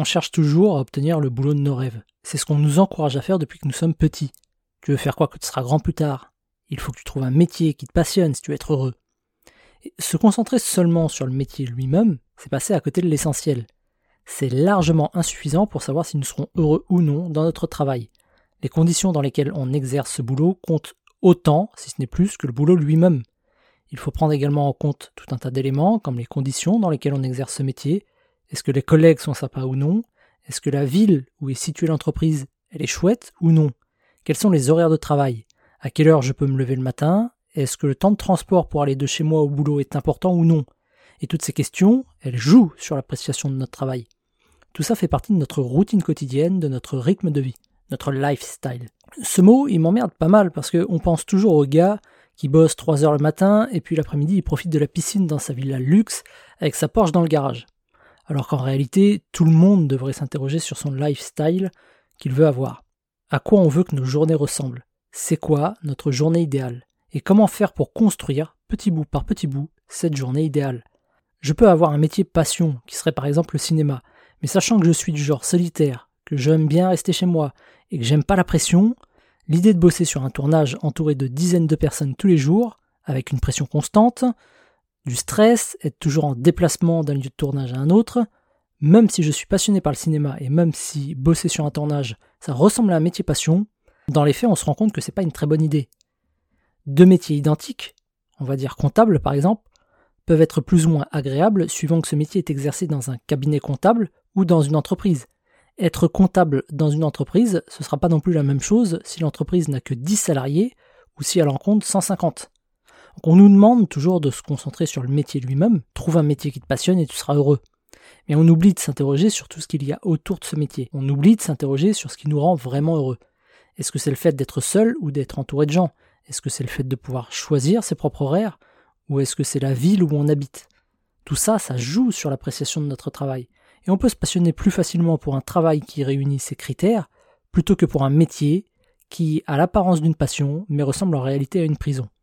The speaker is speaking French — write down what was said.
On cherche toujours à obtenir le boulot de nos rêves. C'est ce qu'on nous encourage à faire depuis que nous sommes petits. Tu veux faire quoi que tu seras grand plus tard? Il faut que tu trouves un métier qui te passionne si tu veux être heureux. se concentrer seulement sur le métier lui-même, c'est passer à côté de l'essentiel. C'est largement insuffisant pour savoir si nous serons heureux ou non dans notre travail. Les conditions dans lesquelles on exerce ce boulot comptent autant, si ce n'est plus, que le boulot lui-même. Il faut prendre également en compte tout un tas d'éléments, comme les conditions dans lesquelles on exerce ce métier, est-ce que les collègues sont sympas ou non? Est-ce que la ville où est située l'entreprise, elle est chouette ou non? Quels sont les horaires de travail? À quelle heure je peux me lever le matin? Est-ce que le temps de transport pour aller de chez moi au boulot est important ou non? Et toutes ces questions, elles jouent sur l'appréciation de notre travail. Tout ça fait partie de notre routine quotidienne, de notre rythme de vie, notre lifestyle. Ce mot, il m'emmerde pas mal parce qu'on pense toujours au gars qui bosse 3 heures le matin et puis l'après-midi il profite de la piscine dans sa villa luxe avec sa Porsche dans le garage alors qu'en réalité, tout le monde devrait s'interroger sur son lifestyle qu'il veut avoir. À quoi on veut que nos journées ressemblent. C'est quoi notre journée idéale. Et comment faire pour construire, petit bout par petit bout, cette journée idéale. Je peux avoir un métier passion, qui serait par exemple le cinéma, mais sachant que je suis du genre solitaire, que j'aime bien rester chez moi et que j'aime pas la pression, l'idée de bosser sur un tournage entouré de dizaines de personnes tous les jours, avec une pression constante, du stress, être toujours en déplacement d'un lieu de tournage à un autre. Même si je suis passionné par le cinéma et même si bosser sur un tournage, ça ressemble à un métier passion, dans les faits, on se rend compte que c'est pas une très bonne idée. Deux métiers identiques, on va dire comptable par exemple, peuvent être plus ou moins agréables suivant que ce métier est exercé dans un cabinet comptable ou dans une entreprise. Être comptable dans une entreprise, ce sera pas non plus la même chose si l'entreprise n'a que 10 salariés ou si elle en compte 150 on nous demande toujours de se concentrer sur le métier lui-même, trouve un métier qui te passionne et tu seras heureux. Mais on oublie de s'interroger sur tout ce qu'il y a autour de ce métier. On oublie de s'interroger sur ce qui nous rend vraiment heureux. Est-ce que c'est le fait d'être seul ou d'être entouré de gens? Est-ce que c'est le fait de pouvoir choisir ses propres horaires? Ou est-ce que c'est la ville où on habite? Tout ça, ça joue sur l'appréciation de notre travail. Et on peut se passionner plus facilement pour un travail qui réunit ces critères plutôt que pour un métier qui a l'apparence d'une passion mais ressemble en réalité à une prison.